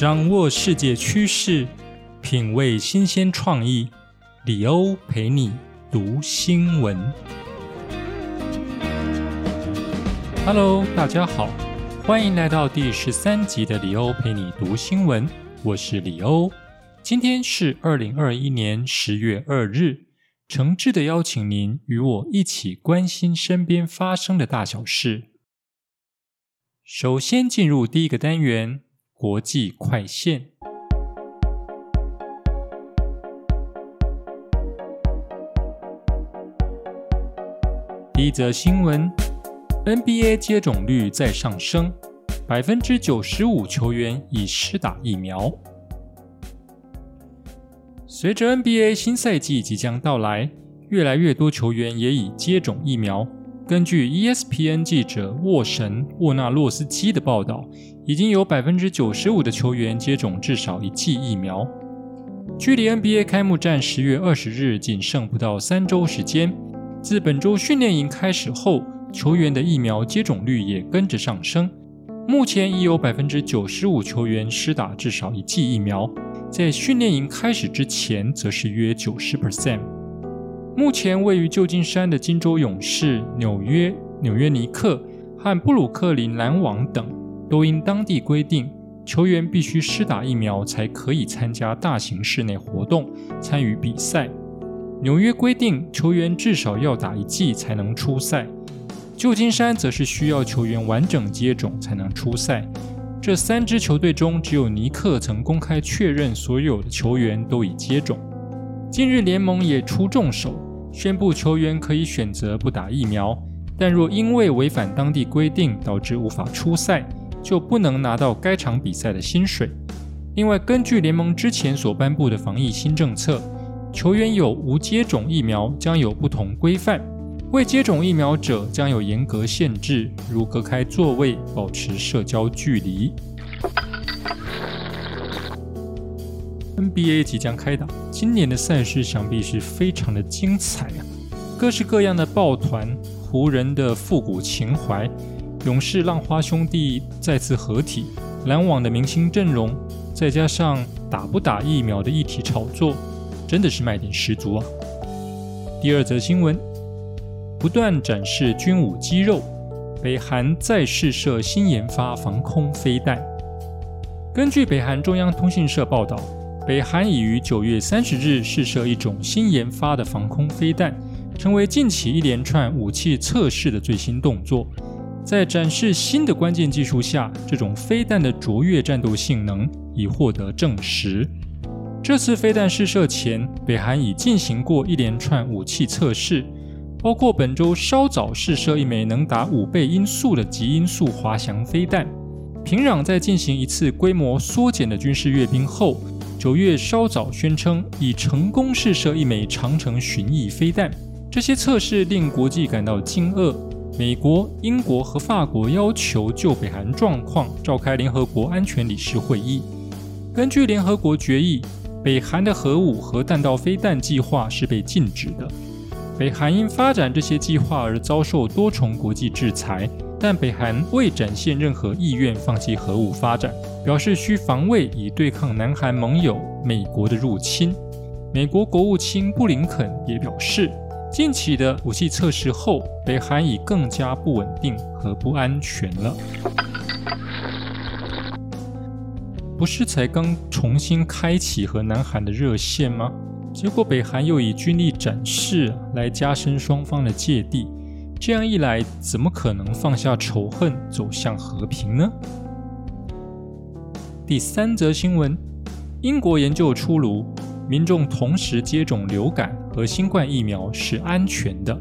掌握世界趋势，品味新鲜创意，李欧陪你读新闻。Hello，大家好，欢迎来到第十三集的李欧陪你读新闻。我是李欧，今天是二零二一年十月二日，诚挚的邀请您与我一起关心身边发生的大小事。首先进入第一个单元。国际快线。第一则新闻：NBA 接种率在上升，百分之九十五球员已施打疫苗。随着 NBA 新赛季即将到来，越来越多球员也已接种疫苗。根据 ESPN 记者沃神沃纳洛斯基的报道，已经有百分之九十五的球员接种至少一剂疫苗。距离 NBA 开幕战十月二十日仅剩不到三周时间。自本周训练营开始后，球员的疫苗接种率也跟着上升。目前已有百分之九十五球员施打至少一剂疫苗，在训练营开始之前，则是约九十 percent。目前位于旧金山的金州勇士、纽约、纽约尼克和布鲁克林篮网等，都因当地规定，球员必须施打疫苗才可以参加大型室内活动、参与比赛。纽约规定，球员至少要打一剂才能出赛；旧金山则是需要球员完整接种才能出赛。这三支球队中，只有尼克曾公开确认所有的球员都已接种。近日，联盟也出重手。宣布球员可以选择不打疫苗，但若因为违反当地规定导致无法出赛，就不能拿到该场比赛的薪水。另外，根据联盟之前所颁布的防疫新政策，球员有无接种疫苗将有不同规范，未接种疫苗者将有严格限制，如隔开座位、保持社交距离。NBA 即将开打，今年的赛事想必是非常的精彩啊！各式各样的抱团，湖人的复古情怀，勇士浪花兄弟再次合体，篮网的明星阵容，再加上打不打疫苗的议题炒作，真的是卖点十足啊！第二则新闻，不断展示军武肌肉，北韩再试射新研发防空飞弹。根据北韩中央通讯社报道。北韩已于九月三十日试射一种新研发的防空飞弹，成为近期一连串武器测试的最新动作。在展示新的关键技术下，这种飞弹的卓越战斗性能已获得证实。这次飞弹试射前，北韩已进行过一连串武器测试，包括本周稍早试射一枚能达五倍音速的极音速滑翔飞弹。平壤在进行一次规模缩减的军事阅兵后。九月稍早宣称已成功试射一枚长城巡弋飞弹，这些测试令国际感到惊愕。美国、英国和法国要求就北韩状况召开联合国安全理事会议。根据联合国决议，北韩的核武和弹道飞弹计划是被禁止的。北韩因发展这些计划而遭受多重国际制裁。但北韩未展现任何意愿放弃核武发展，表示需防卫以对抗南韩盟友美国的入侵。美国国务卿布林肯也表示，近期的武器测试后，北韩已更加不稳定和不安全了。不是才刚重新开启和南韩的热线吗？结果北韩又以军力展示来加深双方的芥蒂。这样一来，怎么可能放下仇恨，走向和平呢？第三则新闻：英国研究出炉，民众同时接种流感和新冠疫苗是安全的。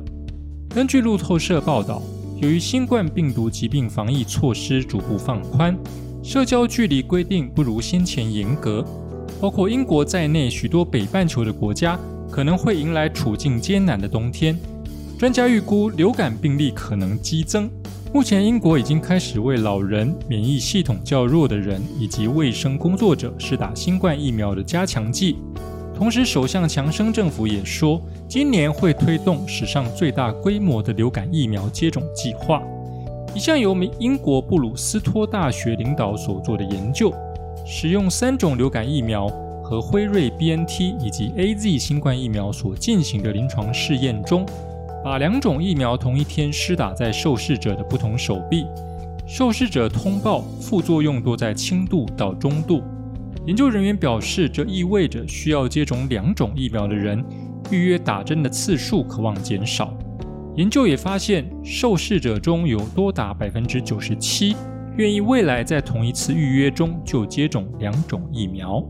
根据路透社报道，由于新冠病毒疾病防疫措施逐步放宽，社交距离规定不如先前严格，包括英国在内许多北半球的国家可能会迎来处境艰难的冬天。专家预估流感病例可能激增。目前，英国已经开始为老人、免疫系统较弱的人以及卫生工作者施打新冠疫苗的加强剂。同时，首相强生政府也说，今年会推动史上最大规模的流感疫苗接种计划。一项由美英国布鲁斯托大学领导所做的研究，使用三种流感疫苗和辉瑞 BNT 以及 AZ 新冠疫苗所进行的临床试验中。把两种疫苗同一天施打在受试者的不同手臂，受试者通报副作用多在轻度到中度。研究人员表示，这意味着需要接种两种疫苗的人，预约打针的次数可望减少。研究也发现，受试者中有多达百分之九十七愿意未来在同一次预约中就接种两种疫苗。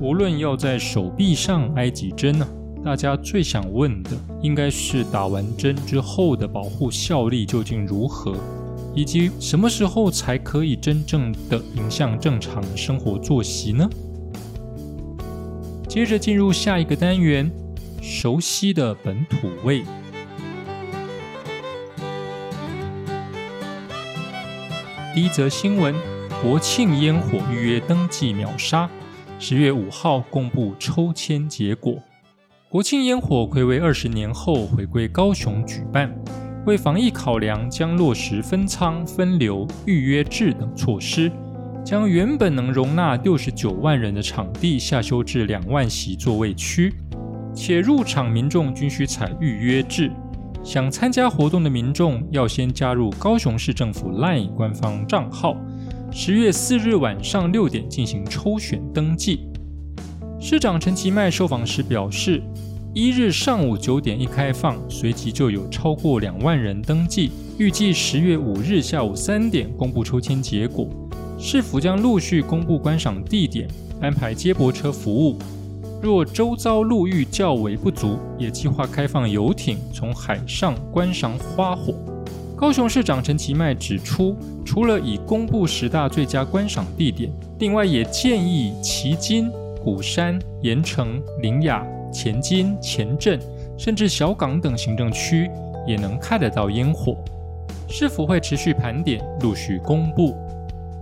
无论要在手臂上挨几针呢，大家最想问的应该是打完针之后的保护效力究竟如何，以及什么时候才可以真正的影响正常生活作息呢？接着进入下一个单元，熟悉的本土味。第一则新闻：国庆烟火预约登记秒杀。十月五号公布抽签结果，国庆烟火暌违二十年后回归高雄举办。为防疫考量，将落实分仓、分流、预约制等措施，将原本能容纳六十九万人的场地下修至两万席座位区，且入场民众均需采预约制。想参加活动的民众要先加入高雄市政府 LINE 官方账号。十月四日晚上六点进行抽选登记。市长陈其迈受访时表示，一日上午九点一开放，随即就有超过两万人登记。预计十月五日下午三点公布抽签结果。市府将陆续公布观赏地点，安排接驳车服务。若周遭路域较为不足，也计划开放游艇从海上观赏花火。高雄市长陈其迈指出，除了已公布十大最佳观赏地点，另外也建议旗津、鼓山、盐城、林雅、前金、前镇，甚至小港等行政区也能看得到烟火。市府会持续盘点，陆续公布。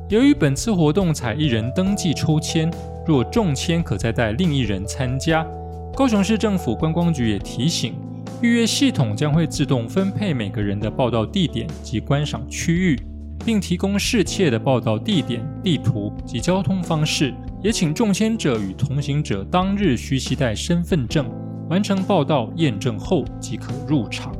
由于本次活动采一人登记抽签，若中签可再带另一人参加。高雄市政府观光局也提醒。预约系统将会自动分配每个人的报到地点及观赏区域，并提供适切的报到地点地图及交通方式。也请中签者与同行者当日需携带身份证，完成报到验证后即可入场。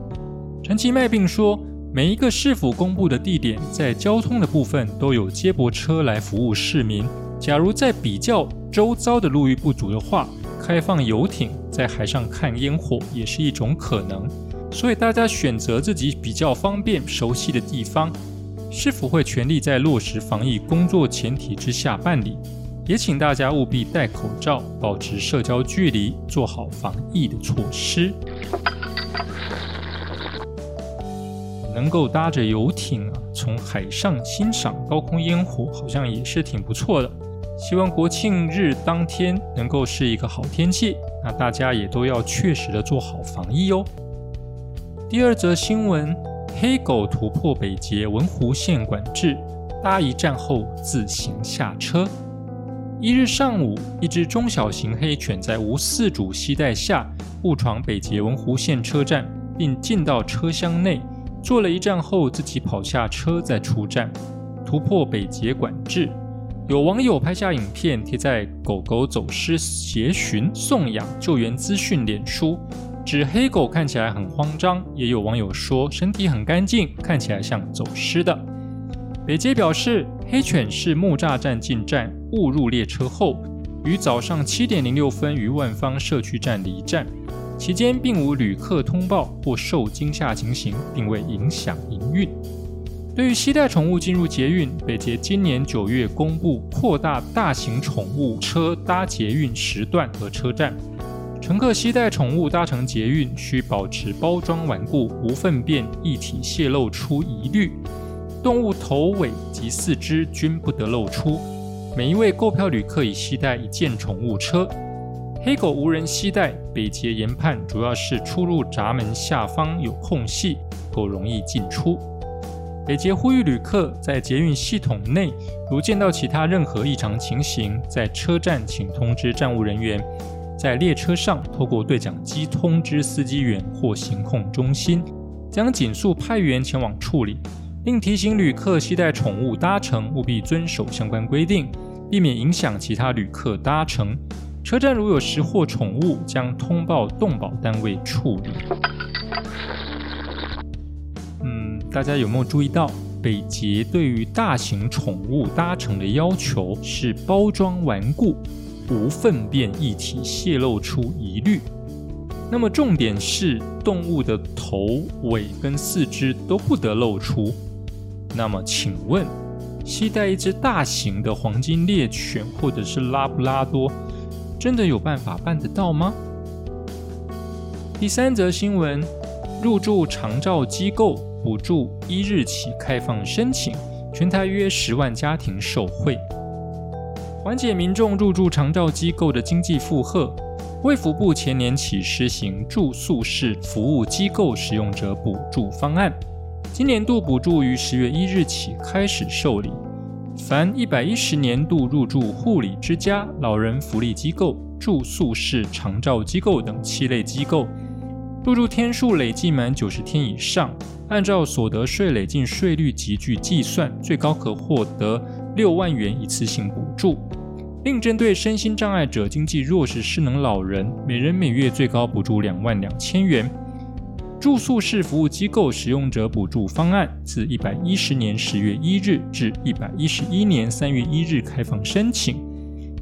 陈其迈并说，每一个市府公布的地点，在交通的部分都有接驳车来服务市民。假如在比较周遭的路域不足的话，开放游艇在海上看烟火也是一种可能，所以大家选择自己比较方便、熟悉的地方。市府会全力在落实防疫工作前提之下办理，也请大家务必戴口罩、保持社交距离，做好防疫的措施。能够搭着游艇啊，从海上欣赏高空烟火，好像也是挺不错的。希望国庆日当天能够是一个好天气，那大家也都要确实的做好防疫哦。第二则新闻：黑狗突破北捷文湖线管制，搭一站后自行下车。一日上午，一只中小型黑犬在无饲主携带下误闯北捷文湖线车站，并进到车厢内，坐了一站后自己跑下车再出站，突破北捷管制。有网友拍下影片贴在狗狗走失协寻送养救援资讯脸书，指黑狗看起来很慌张。也有网友说身体很干净，看起来像走失的。北捷表示，黑犬是木栅站进站误入列车后，于早上七点零六分于万方社区站离站，期间并无旅客通报或受惊吓情形，并未影响营运。对于携带宠物进入捷运，北捷今年九月公布扩大大型宠物车搭捷运时段和车站。乘客携带宠物搭乘捷运，需保持包装顽固、无粪便液体泄露出疑虑。动物头尾及四肢均不得露出。每一位购票旅客已携带一件宠物车。黑狗无人携带。北捷研判主要是出入闸门下方有空隙，狗容易进出。北捷呼吁旅客在捷运系统内，如见到其他任何异常情形，在车站请通知站务人员。在列车上，透过对讲机通知司机员或行控中心，将紧速派员前往处理。并提醒旅客携带宠物搭乘，务必遵守相关规定，避免影响其他旅客搭乘。车站如有拾获宠物，将通报动保单位处理。嗯，大家有没有注意到，北捷对于大型宠物搭乘的要求是包装顽固，无粪便液体泄露出疑虑。那么重点是动物的头、尾跟四肢都不得露出。那么请问，携带一只大型的黄金猎犬或者是拉布拉多？真的有办法办得到吗？第三则新闻：入住长照机构补助一日起开放申请，全台约十万家庭受惠，缓解民众入住长照机构的经济负荷。卫福部前年起实行住宿式服务机构使用者补助方案，今年度补助于十月一日起开始受理。凡一百一十年度入住护理之家、老人福利机构、住宿式长照机构等七类机构，入住天数累计满九十天以上，按照所得税累进税率集聚计算，最高可获得六万元一次性补助。另针对身心障碍者、经济弱势失能老人，每人每月最高补助两万两千元。住宿式服务机构使用者补助方案自一百一十年十月一日至一百一十一年三月一日开放申请。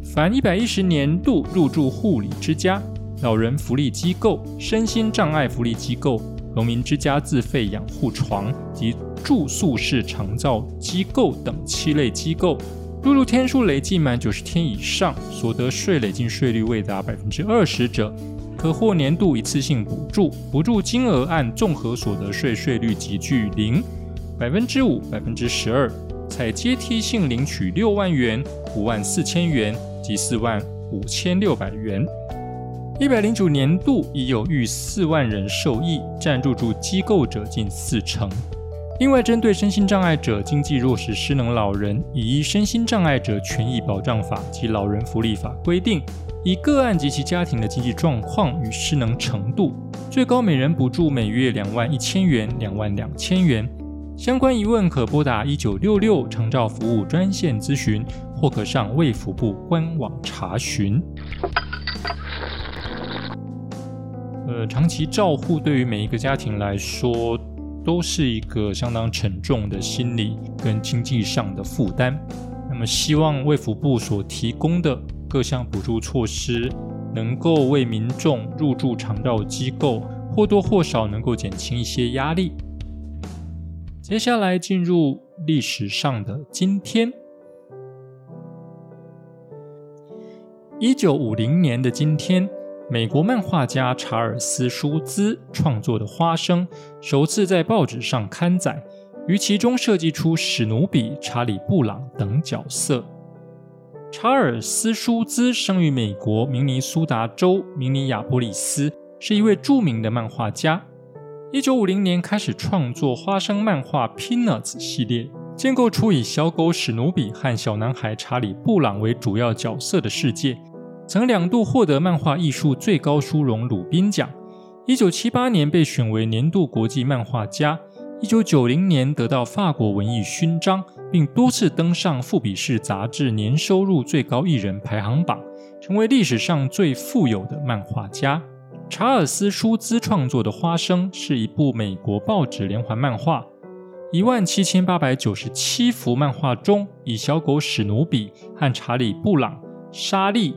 凡一百一十年度入住护理之家、老人福利机构、身心障碍福利机构、农民之家自费养护床及住宿式长照机构等七类机构，入住天数累计满九十天以上，所得税累进税率未达百分之二十者。可获年度一次性补助，补助金额按综合所得税税率集聚零百分之五、百分之十二，采阶梯性领取六万元、五万四千元及四万五千六百元。一百零九年度已有逾四万人受益，占入住机构者近四成。另外，针对身心障碍者、经济弱势失能老人，已依《身心障碍者权益保障法》及《老人福利法》规定。以个案及其家庭的经济状况与失能程度，最高每人补助每月两万一千元、两万两千元。相关疑问可拨打一九六六长照服务专线咨询，或可上卫福部官网查询。呃，长期照护对于每一个家庭来说，都是一个相当沉重的心理跟经济上的负担。那么，希望卫福部所提供的。各项补助措施能够为民众入住长照机构或多或少能够减轻一些压力。接下来进入历史上的今天，一九五零年的今天，美国漫画家查尔斯·舒兹创作的《花生》首次在报纸上刊载，于其中设计出史努比、查理·布朗等角色。查尔斯·舒兹生于美国明尼苏达州明尼亚波利斯，是一位著名的漫画家。一九五零年开始创作花生漫画《Peanuts》系列，建构出以小狗史努比和小男孩查理·布朗为主要角色的世界。曾两度获得漫画艺术最高殊荣鲁宾奖。一九七八年被选为年度国际漫画家。一九九零年得到法国文艺勋章。并多次登上《富比士》杂志年收入最高艺人排行榜，成为历史上最富有的漫画家。查尔斯·舒兹创作的《花生》是一部美国报纸连环漫画，一万七千八百九十七幅漫画中，以小狗史努比和查理·布朗、莎莉、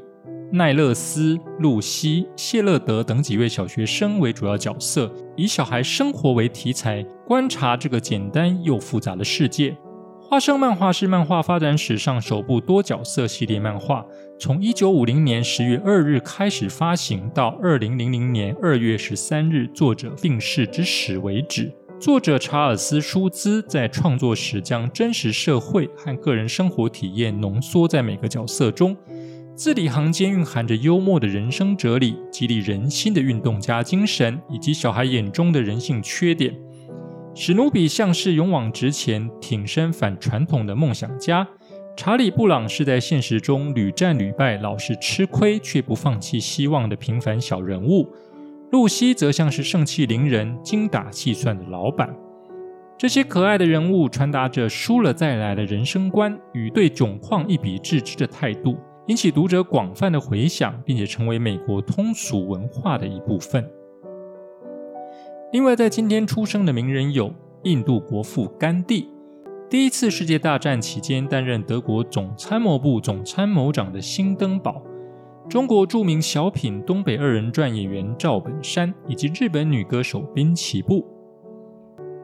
奈勒斯、露西、谢勒德等几位小学生为主要角色，以小孩生活为题材，观察这个简单又复杂的世界。花生漫画是漫画发展史上首部多角色系列漫画，从一九五零年十月二日开始发行，到二零零零年二月十三日作者病逝之时为止。作者查尔斯·舒兹在创作时将真实社会和个人生活体验浓缩在每个角色中，字里行间蕴含着幽默的人生哲理、激励人心的运动家精神，以及小孩眼中的人性缺点。史努比像是勇往直前、挺身反传统的梦想家；查理·布朗是在现实中屡战屡败、老是吃亏却不放弃希望的平凡小人物；露西则像是盛气凌人、精打细算的老板。这些可爱的人物传达着输了再来的人生观与对窘况一笔置之的态度，引起读者广泛的回响，并且成为美国通俗文化的一部分。另外，在今天出生的名人有印度国父甘地，第一次世界大战期间担任德国总参谋部总参谋长的辛登堡，中国著名小品东北二人转演员赵本山，以及日本女歌手滨崎步。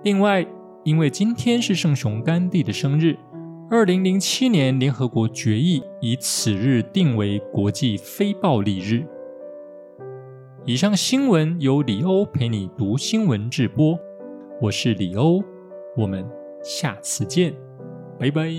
另外，因为今天是圣雄甘地的生日，二零零七年联合国决议以此日定为国际非暴力日。以上新闻由李欧陪你读新闻直播，我是李欧，我们下次见，拜拜。